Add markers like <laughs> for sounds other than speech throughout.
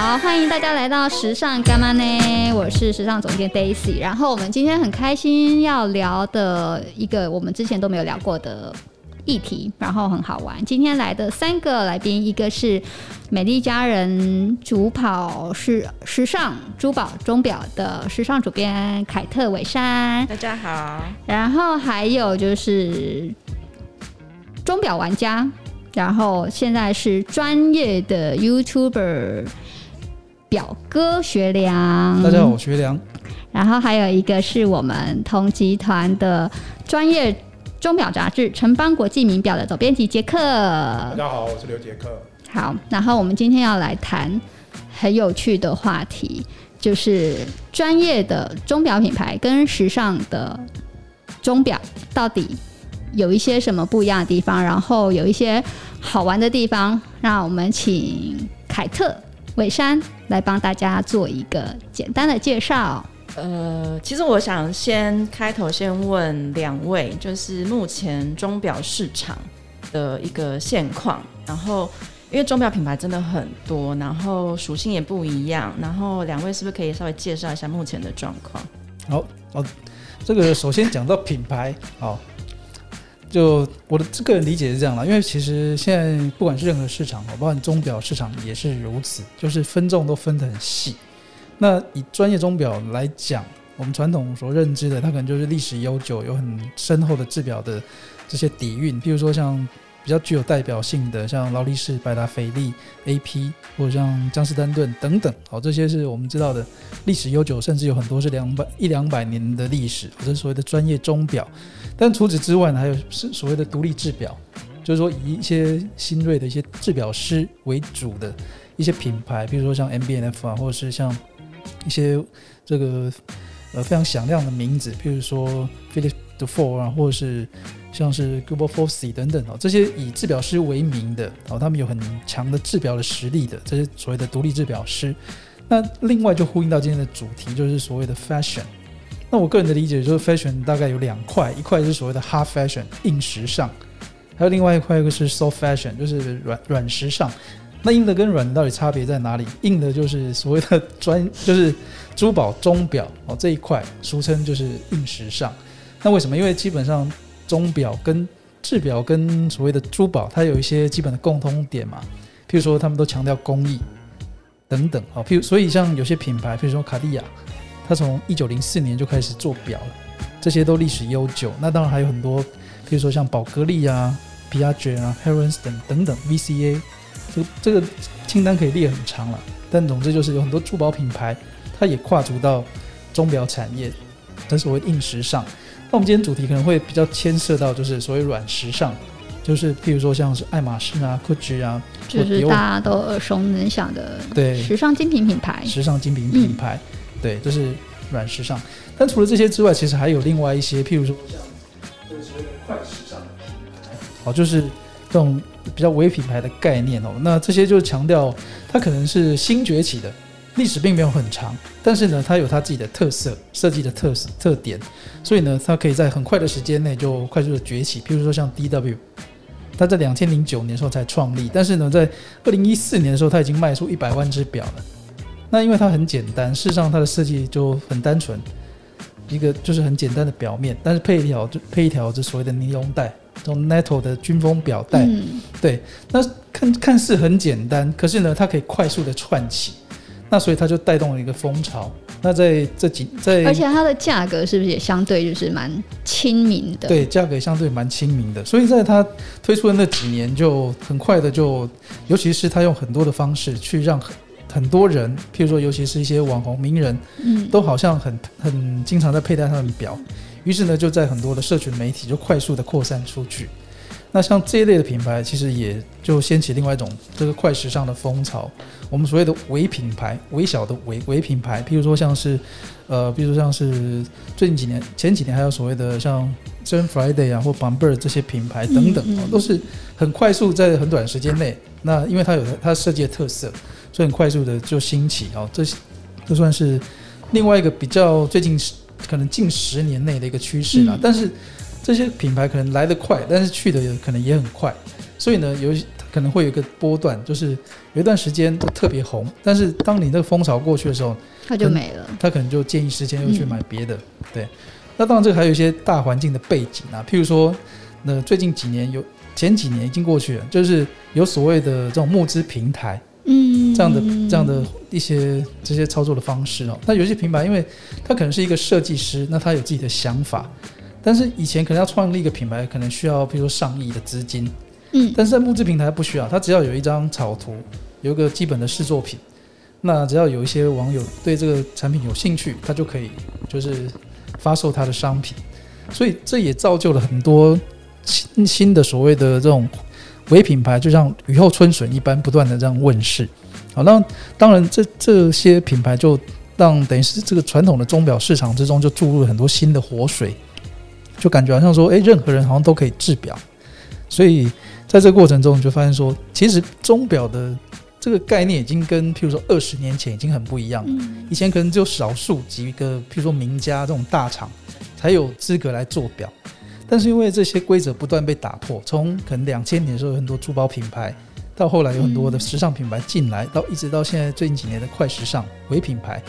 好，欢迎大家来到时尚干妈呢？我是时尚总监 Daisy。然后我们今天很开心要聊的一个我们之前都没有聊过的议题，然后很好玩。今天来的三个来宾，一个是美丽佳人主跑是时尚珠宝钟表的时尚主编凯特韦山，大家好。然后还有就是钟表玩家。然后现在是专业的 YouTuber 表哥学良，大家好，我学良。然后还有一个是我们同集团的专业钟表杂志《城邦国际名表》的总编辑杰克。大家好，我是刘杰克。好，然后我们今天要来谈很有趣的话题，就是专业的钟表品牌跟时尚的钟表到底有一些什么不一样的地方，然后有一些好玩的地方，那我们请凯特韦珊来帮大家做一个简单的介绍。呃，其实我想先开头先问两位，就是目前钟表市场的一个现况。然后，因为钟表品牌真的很多，然后属性也不一样，然后两位是不是可以稍微介绍一下目前的状况？好，好，这个首先讲到品牌，好。就我的个人理解是这样啦，因为其实现在不管是任何市场，包括钟表市场也是如此，就是分众都分得很细。那以专业钟表来讲，我们传统所认知的，它可能就是历史悠久，有很深厚的制表的这些底蕴，比如说像。比较具有代表性的，像劳力士、百达翡丽、AP，或者像江诗丹顿等等，好，这些是我们知道的历史悠久，甚至有很多是两百一两百年的历史，这是所谓的专业钟表。但除此之外呢，还有是所谓的独立制表，就是说以一些新锐的一些制表师为主的一些品牌，比如说像 M.B.N.F. 啊，或者是像一些这个呃非常响亮的名字，譬如说 Philippe Four 啊，或者是。像是 Global Foci 等等哦，这些以制表师为名的哦，他们有很强的制表的实力的这些所谓的独立制表师。那另外就呼应到今天的主题，就是所谓的 fashion。那我个人的理解就是 fashion 大概有两块，一块是所谓的 hard fashion 硬时尚，还有另外一块一个是 soft fashion 就是软软时尚。那硬的跟软的到底差别在哪里？硬的就是所谓的专 <laughs> 就是珠宝钟表哦这一块，俗称就是硬时尚。那为什么？因为基本上。钟表跟制表跟所谓的珠宝，它有一些基本的共通点嘛，譬如说他们都强调工艺等等啊，譬如所以像有些品牌，譬如说卡地亚，它从一九零四年就开始做表了，这些都历史悠久。那当然还有很多，譬如说像宝格丽啊、皮亚杰啊、Herrens 等等等 VCA，这这个清单可以列很长了。但总之就是有很多珠宝品牌，它也跨足到钟表产业，这所谓硬时尚。那我们今天主题可能会比较牵涉到，就是所谓软时尚，就是譬如说像是爱马仕啊、GUCCI 啊，就是大家都耳熟能详的对时尚精品品牌。时尚精品品牌，嗯、对，这、就是软时尚。但除了这些之外，其实还有另外一些，譬如说像就是所谓的快时尚的品牌，好，就是这种比较微品牌的概念哦。那这些就是强调它可能是新崛起的。历史并没有很长，但是呢，它有它自己的特色，设计的特色特点，所以呢，它可以在很快的时间内就快速的崛起。譬如说像 DW，它在两千零九年的时候才创立，但是呢，在二零一四年的时候，它已经卖出一百万只表了。那因为它很简单，事实上它的设计就很单纯，一个就是很简单的表面，但是配一条就配一条这所谓的尼龙带，这种 NATO 的军风表带。嗯、对，那看看似很简单，可是呢，它可以快速的串起。那所以它就带动了一个风潮。那在这几在，而且它的价格是不是也相对就是蛮亲民的？对，价格也相对蛮亲民的。所以在它推出的那几年，就很快的就，尤其是它用很多的方式去让很很多人，譬如说，尤其是一些网红名人，嗯，都好像很很经常在佩戴他们的表。于是呢，就在很多的社群媒体就快速的扩散出去。那像这一类的品牌，其实也就掀起另外一种这个快时尚的风潮。我们所谓的微品牌、微小的微微品牌，譬如说像是，呃，譬如说像是最近几年、前几年还有所谓的像 Seven Friday 啊或 Bamberg 这些品牌等等，都是很快速在很短时间内。那因为它有它设计的特色，所以很快速的就兴起哦。这这算是另外一个比较最近可能近十年内的一个趋势了。但是这些品牌可能来得快，但是去的可能也很快，所以呢，有可能会有一个波段，就是有一段时间就特别红，但是当你那个风潮过去的时候，它就没了。他可能就建议时间，又去买别的。嗯、对，那当然这个还有一些大环境的背景啊，譬如说，那最近几年有前几年已经过去了，就是有所谓的这种募资平台，嗯，这样的这样的一些这些操作的方式哦。那有些品牌，因为他可能是一个设计师，那他有自己的想法。但是以前可能要创立一个品牌，可能需要比如说上亿的资金，嗯，但是在募资平台不需要，它只要有一张草图，有一个基本的试作品，那只要有一些网友对这个产品有兴趣，他就可以就是发售它的商品，所以这也造就了很多新新的所谓的这种伪品牌，就像雨后春笋一般不断的这样问世。好，那当然这这些品牌就让等于是这个传统的钟表市场之中就注入了很多新的活水。就感觉好像说，诶，任何人好像都可以制表，所以在这个过程中，你就发现说，其实钟表的这个概念已经跟，譬如说二十年前已经很不一样了。以前可能只有少数几个，譬如说名家这种大厂才有资格来做表，但是因为这些规则不断被打破，从可能两千年的时候有很多珠宝品牌，到后来有很多的时尚品牌进来，到一直到现在最近几年的快时尚微品牌，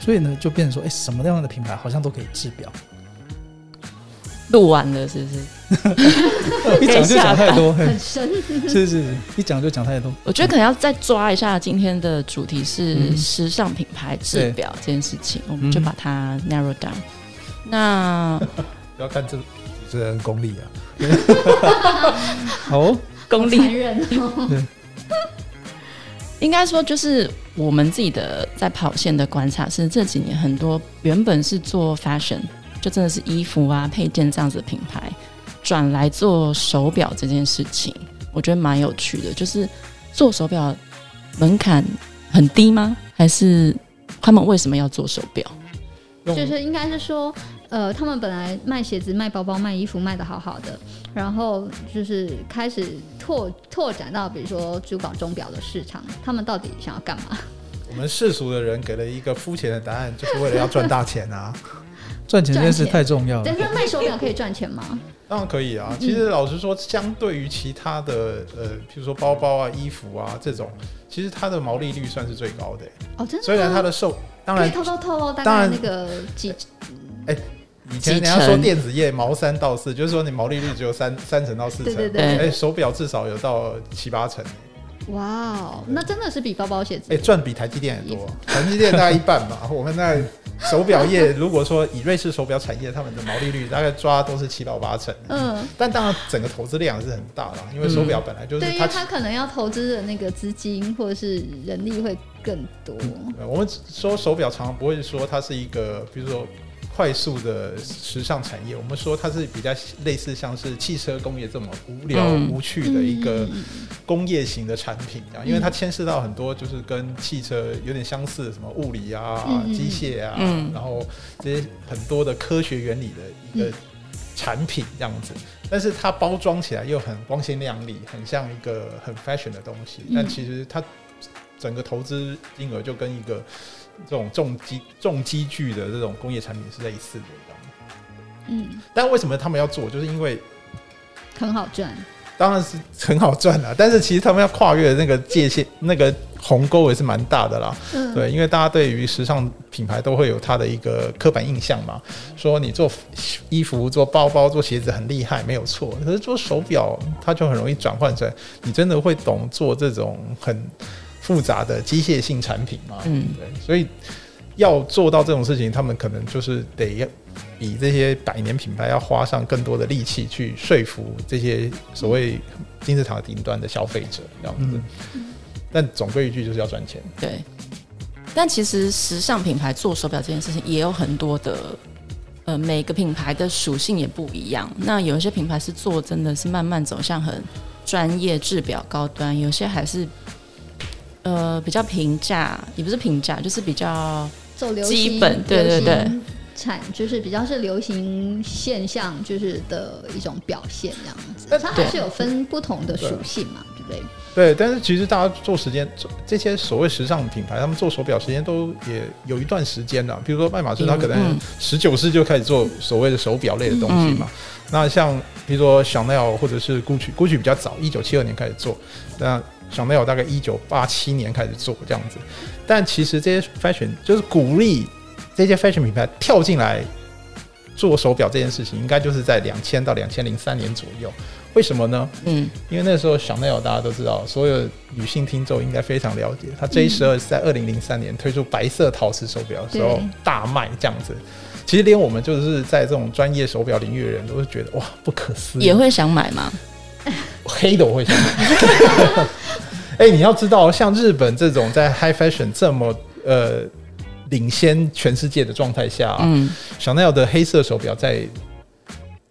所以呢，就变成说，诶，什么样的品牌好像都可以制表。录完了是不是？<laughs> 一讲就讲太多，很深。是是是，一讲就讲太多。我觉得可能要再抓一下今天的主题是时尚品牌制表这件事情，我们就把它 narrow down。那 <laughs> 要看这主持人功力啊。<laughs> 哦，功力。对。应该说，就是我们自己的在跑线的观察是，这几年很多原本是做 fashion。就真的是衣服啊、配件这样子的品牌转来做手表这件事情，我觉得蛮有趣的。就是做手表门槛很低吗？还是他们为什么要做手表？就是应该是说，呃，他们本来卖鞋子、卖包包、卖衣服卖的好好的，然后就是开始拓拓展到比如说珠宝钟表的市场，他们到底想要干嘛？<laughs> 我们世俗的人给了一个肤浅的答案，就是为了要赚大钱啊。赚钱这件事太重要了。但是卖手表可以赚钱吗？当然可以啊。其实老实说，相对于其他的呃，譬如说包包啊、衣服啊这种，其实它的毛利率算是最高的。哦，真的。虽然它的售，当然偷偷透露大概那个几，哎，以前人家说电子业毛三到四，就是说你毛利率只有三三成到四成。对对对。哎，手表至少有到七八成。哇哦，那真的是比包包鞋子。哎，赚比台积电也多。台积电大概一半吧。我们那。手表业如果说以瑞士手表产业，他们的毛利率大概抓都是七到八成。嗯，但当然整个投资量是很大的，因为手表本来就是它，它可能要投资的那个资金或者是人力会更多。嗯，我们说手表常常不会说它是一个，比如说。快速的时尚产业，我们说它是比较类似像是汽车工业这么无聊无趣的一个工业型的产品啊，因为它牵涉到很多就是跟汽车有点相似的什么物理啊、机械啊，然后这些很多的科学原理的一个产品这样子，但是它包装起来又很光鲜亮丽，很像一个很 fashion 的东西，但其实它整个投资金额就跟一个。这种重机重机具的这种工业产品是类似的，嗯，但为什么他们要做？就是因为很好赚，当然是很好赚了。但是其实他们要跨越那个界限，那个鸿沟也是蛮大的啦。嗯，对，因为大家对于时尚品牌都会有它的一个刻板印象嘛，说你做衣服、做包包、做鞋子很厉害，没有错。可是做手表，它就很容易转换成你真的会懂做这种很。复杂的机械性产品嘛，嗯，对，所以要做到这种事情，他们可能就是得比这些百年品牌要花上更多的力气去说服这些所谓金字塔顶端的消费者，这样子。嗯，但总归一句就是要赚钱。对，但其实时尚品牌做手表这件事情也有很多的，呃，每个品牌的属性也不一样。那有一些品牌是做真的是慢慢走向很专业制表高端，有些还是。呃，比较平价，也不是平价，就是比较走流行，基本对对对，产就是比较是流行现象，就是的一种表现这样子。它还是有分不同的属性嘛，对不对。对，但是其实大家做时间，这些所谓时尚品牌，他们做手表时间都也有一段时间了。比如说爱马仕，他可能十九世就开始做所谓的手表类的东西嘛。嗯、那像比如说香奈儿或者是 Gucci，Gucci 比较早，一九七二年开始做。那香奈儿大概一九八七年开始做这样子。但其实这些 fashion 就是鼓励这些 fashion 品牌跳进来做手表这件事情，应该就是在两千到两千零三年左右。为什么呢？嗯，因为那时候香奈儿大家都知道，所有女性听众应该非常了解，它 J 十二是在二零零三年推出白色陶瓷手表的时候大卖这样子。其实连我们就是在这种专业手表领域的人都是觉得哇不可思议，也会想买吗？<laughs> 黑的我会想买。<laughs> 哎、欸，你要知道，像日本这种在 high fashion 这么呃领先全世界的状态下，嗯，香奈儿的黑色手表在。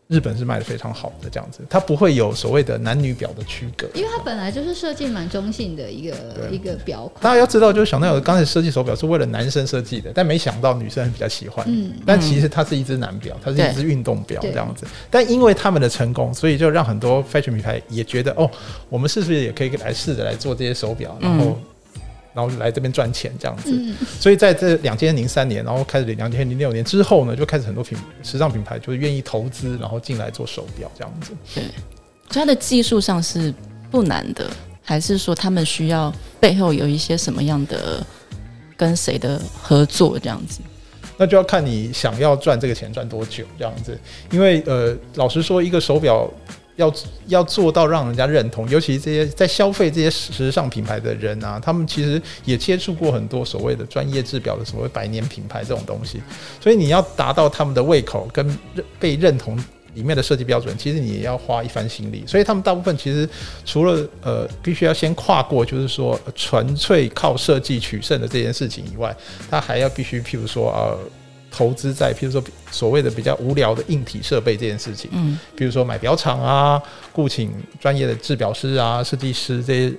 日本是卖的非常好的，这样子，它不会有所谓的男女表的区隔，因为它本来就是设计蛮中性的一个一个表款。大家要知道，就是香奈儿刚才设计手表是为了男生设计的，但没想到女生比较喜欢。嗯，但其实它是一只男表，它是一只运动表这样子。但因为他们的成功，所以就让很多 fashion 品牌也觉得，哦，我们是不是也可以来试着来做这些手表，然后。然后来这边赚钱这样子，嗯、所以在这两千零三年，然后开始两千零六年之后呢，就开始很多品时尚品牌就是愿意投资，然后进来做手表这样子。对，所以它的技术上是不难的，还是说他们需要背后有一些什么样的跟谁的合作这样子？那就要看你想要赚这个钱赚多久这样子，因为呃，老实说，一个手表。要要做到让人家认同，尤其这些在消费这些时尚品牌的人啊，他们其实也接触过很多所谓的专业制表的所谓百年品牌这种东西，所以你要达到他们的胃口跟认被认同里面的设计标准，其实你也要花一番心力。所以他们大部分其实除了呃必须要先跨过就是说纯粹靠设计取胜的这件事情以外，他还要必须譬如说呃。投资在，譬如说所谓的比较无聊的硬体设备这件事情，嗯，比如说买表厂啊，雇请专业的制表师啊、设计师这些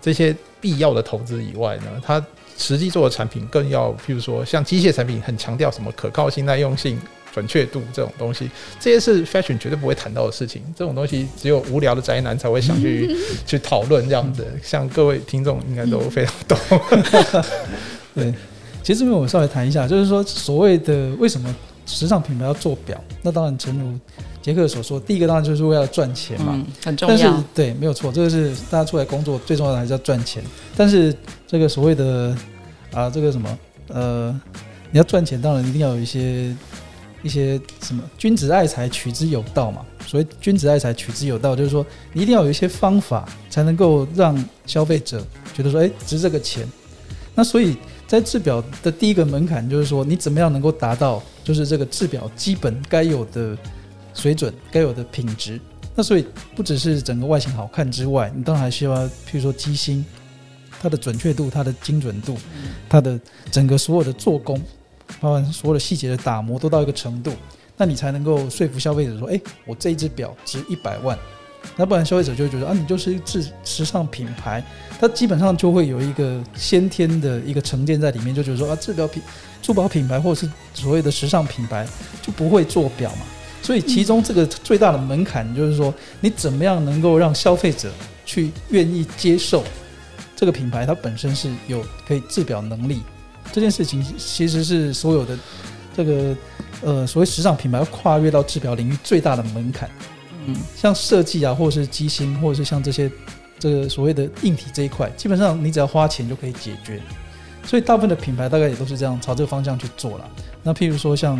这些必要的投资以外呢，它实际做的产品更要，譬如说像机械产品很强调什么可靠性、耐用性、准确度这种东西，这些是 fashion 绝对不会谈到的事情。这种东西只有无聊的宅男才会想去 <laughs> 去讨论这样子。像各位听众应该都非常懂，<laughs> <laughs> 对。其实这边我稍微谈一下，就是说所谓的为什么时尚品牌要做表？那当然，诚如杰克所说，第一个当然就是为了赚钱嘛，嗯，很重要。但是对，没有错，这个是大家出来工作最重要的还是要赚钱。但是这个所谓的啊，这个什么呃，你要赚钱，当然一定要有一些一些什么君子爱财，取之有道嘛。所谓君子爱财，取之有道，就是说你一定要有一些方法，才能够让消费者觉得说，哎，值这个钱。那所以。在制表的第一个门槛，就是说你怎么样能够达到，就是这个制表基本该有的水准、该有的品质。那所以不只是整个外形好看之外，你当然还需要，譬如说机芯，它的准确度、它的精准度、它的整个所有的做工，包括所有的细节的打磨都到一个程度，那你才能够说服消费者说，哎，我这一只表值一百万。那不然消费者就会觉得啊，你就是一制时尚品牌，它基本上就会有一个先天的一个成见在里面，就觉得说啊，制表品、珠宝品牌或者是所谓的时尚品牌就不会做表嘛。所以其中这个最大的门槛就是说，你怎么样能够让消费者去愿意接受这个品牌，它本身是有可以制表能力这件事情，其实是所有的这个呃所谓时尚品牌跨越到制表领域最大的门槛。嗯，像设计啊，或者是机芯，或者是像这些这个所谓的硬体这一块，基本上你只要花钱就可以解决。所以大部分的品牌大概也都是这样朝这个方向去做了。那譬如说像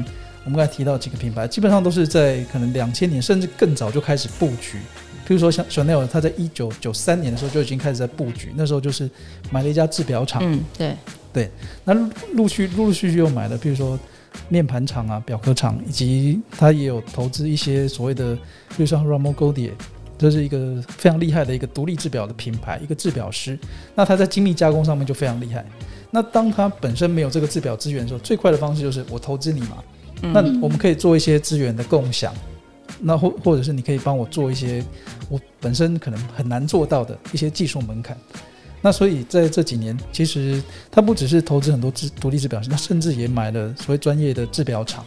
我们刚才提到几个品牌，基本上都是在可能两千年甚至更早就开始布局。譬如说像 Chanel，他在一九九三年的时候就已经开始在布局，那时候就是买了一家制表厂。嗯，对对。那陆续陆陆续续又买了，譬如说。面盘厂啊，表壳厂，以及他也有投资一些所谓的，比如像 Ramo Goldie，这是一个非常厉害的一个独立制表的品牌，一个制表师。那他在精密加工上面就非常厉害。那当他本身没有这个制表资源的时候，最快的方式就是我投资你嘛。那我们可以做一些资源的共享，那或或者是你可以帮我做一些我本身可能很难做到的一些技术门槛。那所以在这几年，其实他不只是投资很多制独立制表师，他甚至也买了所谓专业的制表厂。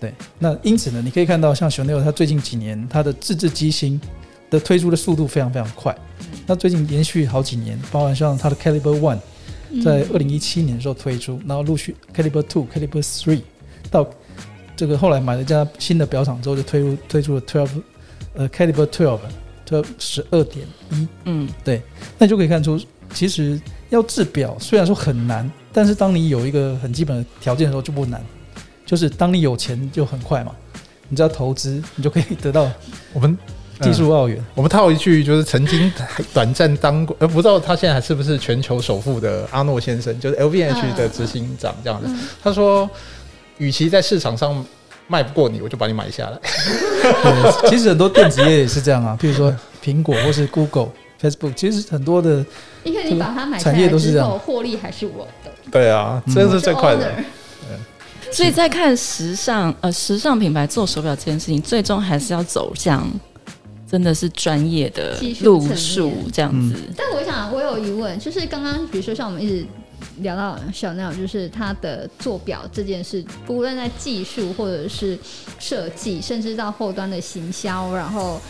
对，那因此呢，你可以看到像 Chanel，他最近几年他的自制机芯的推出的速度非常非常快。那最近连续好几年，包含像它的 Caliber One，在二零一七年的时候推出，然后陆续 Caliber Two、Caliber Three，到这个后来买了一家新的表厂之后，就推出推出了 Twelve，呃 Caliber Twelve，Twelve 十二点一，嗯，对，那你就可以看出，其实要制表虽然说很难，但是当你有一个很基本的条件的时候就不难，就是当你有钱就很快嘛，你只要投资，你就可以得到我们。技术奥援，我们套一句，就是曾经短暂当过，呃，不知道他现在还是不是全球首富的阿诺先生，就是 LVMH 的执行长这样子。他说，与其在市场上卖不过你，我就把你买下来。其实很多电子业也是这样啊，譬如说苹果或是 Google、Facebook，其实很多的，因为你把它买下来之后，获利还是我的。对啊，这是最快的。所以在看时尚，呃，时尚品牌做手表这件事情，最终还是要走向。真的是专业的路数这样子，嗯，但我想我有疑问，就是刚刚比如说像我们一直聊到 Chanel，就是他的做表这件事，不论在技术或者是设计，甚至到后端的行销，然后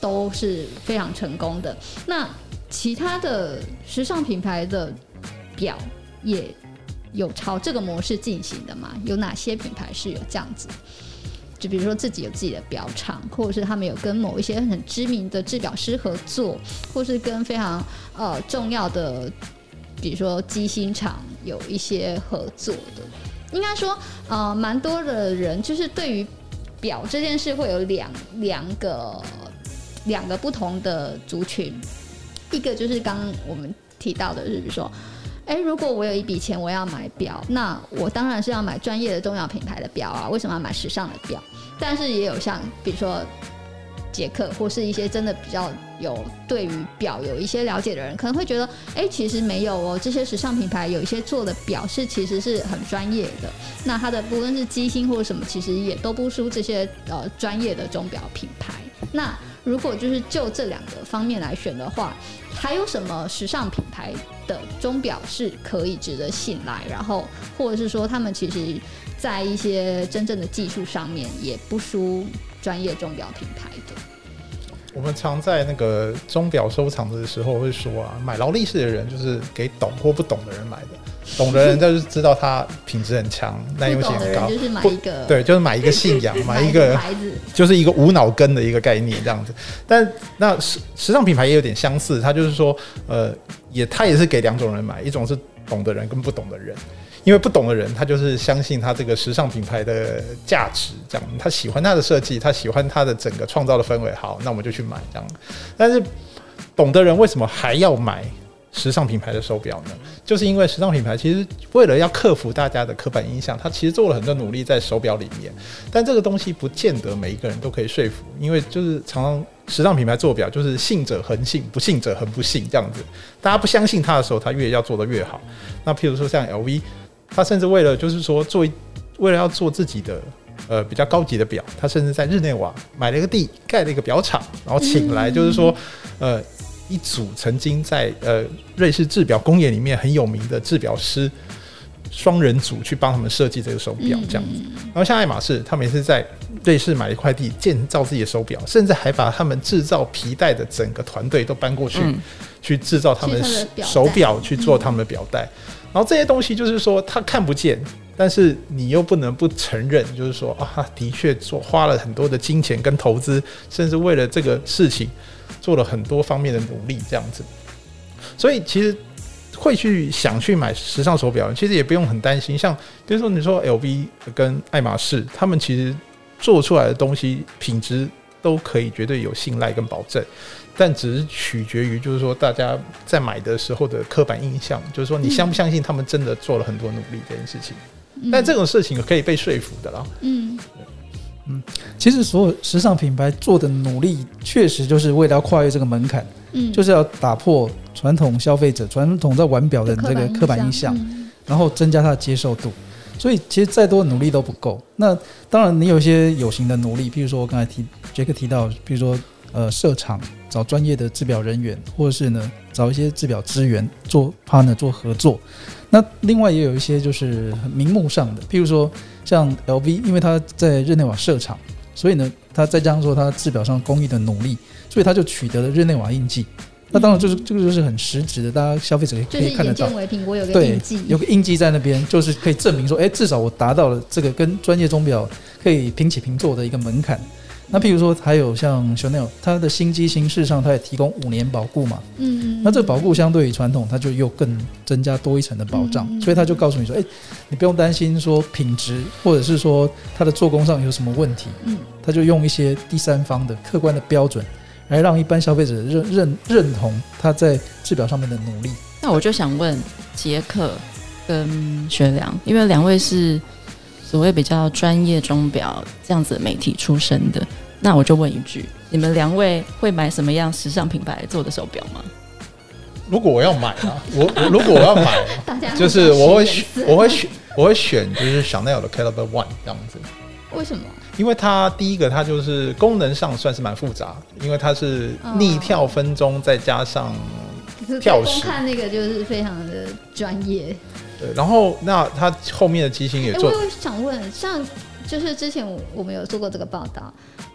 都是非常成功的。那其他的时尚品牌的表也有朝这个模式进行的吗？有哪些品牌是有这样子？就比如说自己有自己的表厂，或者是他们有跟某一些很知名的制表师合作，或是跟非常呃重要的，比如说机芯厂有一些合作的。应该说，呃，蛮多的人就是对于表这件事会有两两个两个不同的族群，一个就是刚刚我们提到的，是说。哎，如果我有一笔钱，我要买表，那我当然是要买专业的钟表品牌的表啊。为什么要买时尚的表？但是也有像比如说杰克或是一些真的比较有对于表有一些了解的人，可能会觉得，哎，其实没有哦。这些时尚品牌有一些做的表是其实是很专业的。那它的不论是机芯或者什么，其实也都不输这些呃专业的钟表品牌。那如果就是就这两个方面来选的话，还有什么时尚品牌的钟表是可以值得信赖？然后，或者是说，他们其实在一些真正的技术上面也不输专业钟表品牌的。我们常在那个钟表收藏的时候会说啊，买劳力士的人就是给懂或不懂的人买的。懂的人就是知道它品质很强，<laughs> 耐用性很高。就是买一个，对，就是买一个 <laughs> 信仰，买一个牌子，就是一个无脑跟的一个概念这样子。但那时时尚品牌也有点相似，它就是说，呃，也它也是给两种人买，一种是懂的人跟不懂的人。因为不懂的人，他就是相信他这个时尚品牌的价值，这样他喜欢他的设计，他喜欢他的整个创造的氛围，好，那我们就去买这样。但是懂的人为什么还要买？时尚品牌的手表呢，就是因为时尚品牌其实为了要克服大家的刻板印象，它其实做了很多努力在手表里面。但这个东西不见得每一个人都可以说服，因为就是常常时尚品牌做表就是信者恒信，不信者恒不信这样子。大家不相信它的时候，它越要做得越好。那譬如说像 LV，它甚至为了就是说做为了要做自己的呃比较高级的表，它甚至在日内瓦买了一个地，盖了一个表厂，然后请来就是说呃。一组曾经在呃瑞士制表工业里面很有名的制表师双人组去帮他们设计这个手表这样子，然后像爱马仕，他们也是在瑞士买了一块地建造自己的手表，甚至还把他们制造皮带的整个团队都搬过去，去制造他们手表去做他们的表带。然后这些东西就是说他看不见，但是你又不能不承认，就是说啊，的确做花了很多的金钱跟投资，甚至为了这个事情。做了很多方面的努力，这样子，所以其实会去想去买时尚手表，其实也不用很担心。像比如说你说 LV 跟爱马仕，他们其实做出来的东西品质都可以绝对有信赖跟保证，但只是取决于就是说大家在买的时候的刻板印象，就是说你相不相信他们真的做了很多努力这件事情。但这种事情可以被说服的啦。嗯。嗯，其实所有时尚品牌做的努力，确实就是为了要跨越这个门槛，嗯，就是要打破传统消费者、传统在玩表的这个刻板印象，然后增加它的接受度。所以，其实再多的努力都不够。那当然，你有一些有形的努力，譬如说我刚才提杰克提到，比如说呃设厂、找专业的制表人员，或者是呢找一些制表资源做 partner 做合作。那另外也有一些就是很名目上的，譬如说。像 LV，因为他在日内瓦设厂，所以呢，他再加上说他制表上工艺的努力，所以他就取得了日内瓦印记。那当然就是这个就是很实质的，大家消费者可以看得到。就是眼见为凭，我有个对印记，有个印记在那边，就是可以证明说，哎，至少我达到了这个跟专业钟表可以平起平坐的一个门槛。那譬如说，还有像 Chanel，它的新机型事实上它也提供五年保固嘛。嗯，那这个保固相对于传统，它就又更增加多一层的保障，嗯、所以他就告诉你说，哎，你不用担心说品质或者是说它的做工上有什么问题。嗯，他就用一些第三方的客观的标准，来让一般消费者认认认同他在制表上面的努力。那我就想问杰克跟学良，因为两位是。所谓比较专业钟表这样子的媒体出身的，那我就问一句：你们两位会买什么样时尚品牌做的手表吗？如果我要买啊，<laughs> 我，我如果我要买，就是我会选，我会选，我会选就是 Chanel 的 Caliber One 这样子。为什么？因为它第一个，它就是功能上算是蛮复杂，因为它是逆跳分钟，再加上跳时。看那个就是非常的专业。对，然后那它后面的机型也做。欸、我有想问，像就是之前我们有做过这个报道，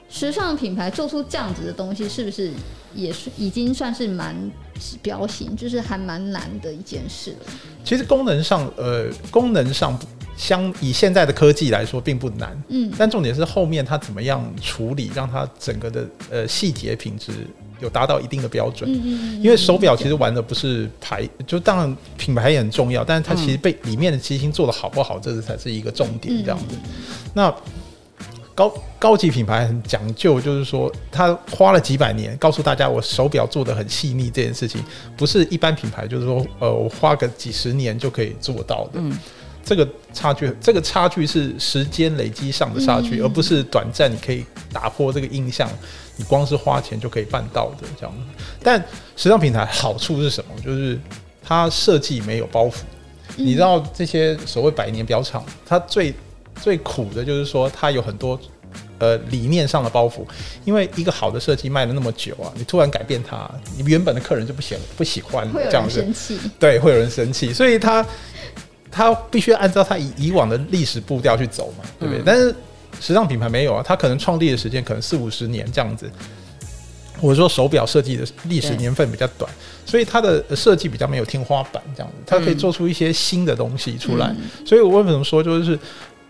时尚品牌做出这样子的东西，是不是也是已经算是蛮指标型，就是还蛮难的一件事了？其实功能上，呃，功能上相以现在的科技来说并不难，嗯，但重点是后面它怎么样处理，让它整个的呃细节品质。有达到一定的标准，因为手表其实玩的不是牌，就当然品牌也很重要，但是它其实被里面的机芯做的好不好，这才是一个重点。这样子，那高高级品牌很讲究，就是说他花了几百年告诉大家，我手表做的很细腻，这件事情不是一般品牌，就是说呃，我花个几十年就可以做到的。这个差距，这个差距是时间累积上的差距，而不是短暂你可以打破这个印象。你光是花钱就可以办到的这样，但时尚品牌好处是什么？就是它设计没有包袱。你知道这些所谓百年表厂，它最最苦的就是说它有很多呃理念上的包袱。因为一个好的设计卖了那么久啊，你突然改变它，你原本的客人就不喜不喜欢这样子，对，会有人生气，所以他他必须按照他以以往的历史步调去走嘛，对不对？嗯、但是。时尚品牌没有啊，它可能创立的时间可能四五十年这样子。我说手表设计的历史年份比较短，所以它的设计比较没有天花板这样子，它可以做出一些新的东西出来。嗯、所以我为什么说就是，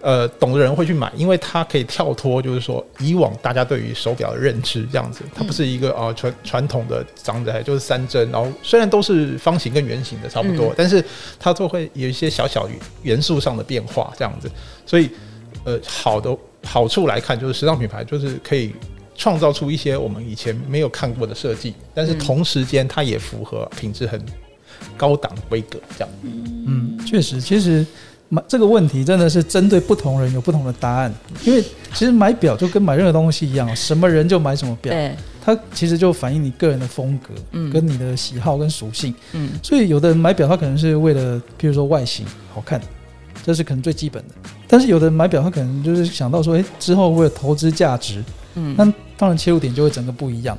呃，懂的人会去买，因为它可以跳脱，就是说以往大家对于手表的认知这样子，它不是一个啊传传统的长得就是三针，然后虽然都是方形跟圆形的差不多，嗯、但是它都会有一些小小元素上的变化这样子，所以呃，好的。好处来看，就是时尚品牌就是可以创造出一些我们以前没有看过的设计，但是同时间它也符合品质很高档规格，这样。嗯，确实，其实买这个问题真的是针对不同人有不同的答案，因为其实买表就跟买任何东西一样，什么人就买什么表，它其实就反映你个人的风格，嗯，跟你的喜好跟属性，嗯，所以有的人买表他可能是为了，譬如说外形好看。这是可能最基本的，但是有的人买表，他可能就是想到说，诶，之后会有投资价值，嗯，那当然切入点就会整个不一样。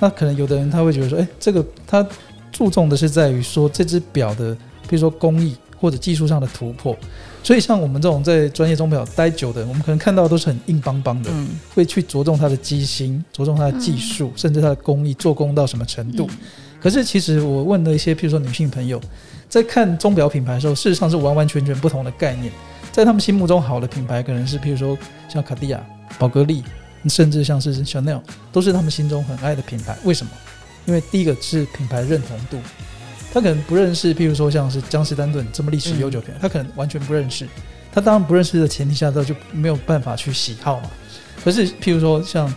那可能有的人他会觉得说，诶，这个他注重的是在于说这只表的，比如说工艺或者技术上的突破。所以像我们这种在专业钟表待久的人，我们可能看到都是很硬邦邦的，嗯，会去着重它的机芯，着重它的技术，甚至它的工艺做工到什么程度。可是其实我问了一些，譬如说女性朋友。在看钟表品牌的时候，事实上是完完全全不同的概念。在他们心目中，好的品牌可能是，譬如说像卡地亚、宝格丽，甚至像是 Chanel，都是他们心中很爱的品牌。为什么？因为第一个是品牌认同度，他可能不认识，譬如说像是江诗丹顿这么历史悠久品牌，他可能完全不认识。他当然不认识的前提下，他就没有办法去喜好嘛。可是譬如说像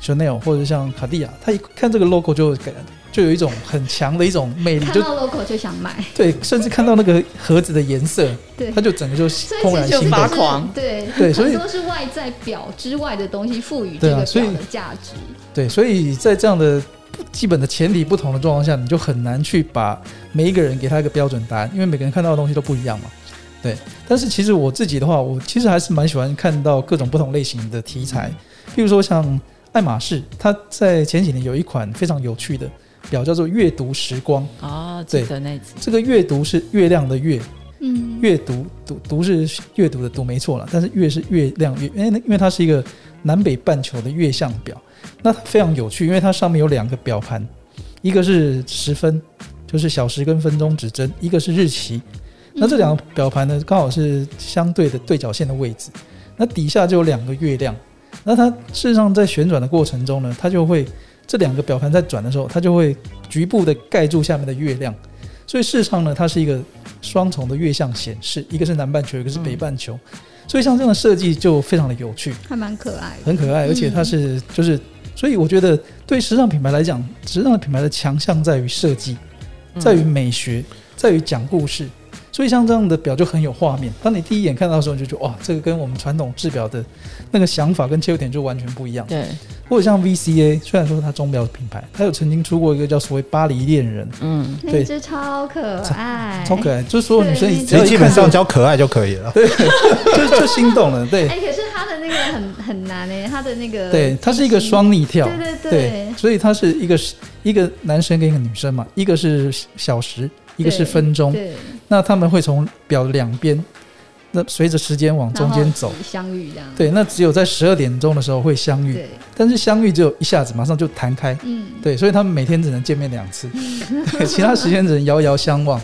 Chanel 或者像卡地亚，他一看这个 logo 就会给。就有一种很强的一种魅力，看到 logo 就想买，对，甚至看到那个盒子的颜色，对，他就整个就怦然心发狂，对对，所以都是外在表之外的东西赋予这个表的价值，对，所以在这样的基本的前提不同的状况下，你就很难去把每一个人给他一个标准答案，因为每个人看到的东西都不一样嘛，对。但是其实我自己的话，我其实还是蛮喜欢看到各种不同类型的题材，譬如说像爱马仕，它在前几年有一款非常有趣的。表叫做阅读时光。哦，对的那这个阅读是月亮的月，嗯，阅读读读是阅读的读没错了，但是月是月亮月，因为因为它是一个南北半球的月相表，那它非常有趣，因为它上面有两个表盘，一个是时分，就是小时跟分钟指针；一个是日期。那这两个表盘呢，刚好是相对的对角线的位置。那底下就有两个月亮。那它事实上在旋转的过程中呢，它就会这两个表盘在转的时候，它就会局部的盖住下面的月亮。所以事实上呢，它是一个双重的月相显示，一个是南半球，一个是北半球。所以像这样的设计就非常的有趣，还蛮可爱，很可爱，而且它是就是，所以我觉得对时尚品牌来讲，时尚品牌的强项在于设计，在于美学，在于讲故事。所以像这样的表就很有画面。当你第一眼看到的时候，你就觉得哇，这个跟我们传统制表的那个想法跟切入点就完全不一样。对。或者像 VCA，虽然说它钟表品牌，它有曾经出过一个叫所谓巴黎恋人，嗯，对，那只超可爱，超可爱，就是所有女生一只要基本上叫可爱就可以了，对，<laughs> 就就心动了，对。哎、欸，可是它的那个很很难诶，它的那个，对，他是一个双逆跳，对对对，对，所以他是一个一个男生跟一个女生嘛，一个是小时。一个是分钟，那他们会从表两边，那随着时间往中间走相遇这样。对，那只有在十二点钟的时候会相遇，但是相遇只有一下子，马上就弹开。嗯，对，所以他们每天只能见面两次，<laughs> 对，其他时间只能遥遥相望。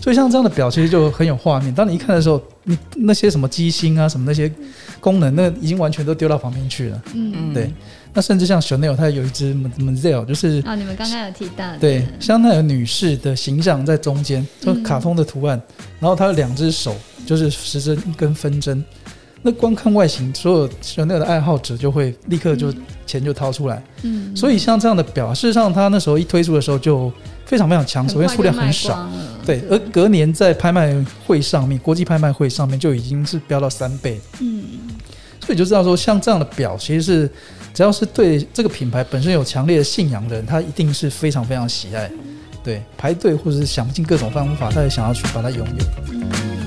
所以像这样的表其实就很有画面。当你一看的时候，你那些什么机芯啊，什么那些功能，那已经完全都丢到旁边去了。嗯，对。那甚至像 Chanel，它有一只 Mademoiselle，就是啊、哦，你们刚刚有提到的，对，香奈儿女士的形象在中间，就卡通的图案，嗯、然后它有两只手，就是时针跟分针。那光看外形，所有 Chanel 的爱好者就会立刻就钱就掏出来。嗯，所以像这样的表，事实上它那时候一推出的时候就非常非常强，首先数量很少，对，而隔年在拍卖会上面，国际拍卖会上面就已经是飙到三倍。嗯，所以就知道说，像这样的表，其实是。只要是对这个品牌本身有强烈的信仰的人，他一定是非常非常喜爱，对，排队或者是想尽各种方法，他也想要去把它拥有。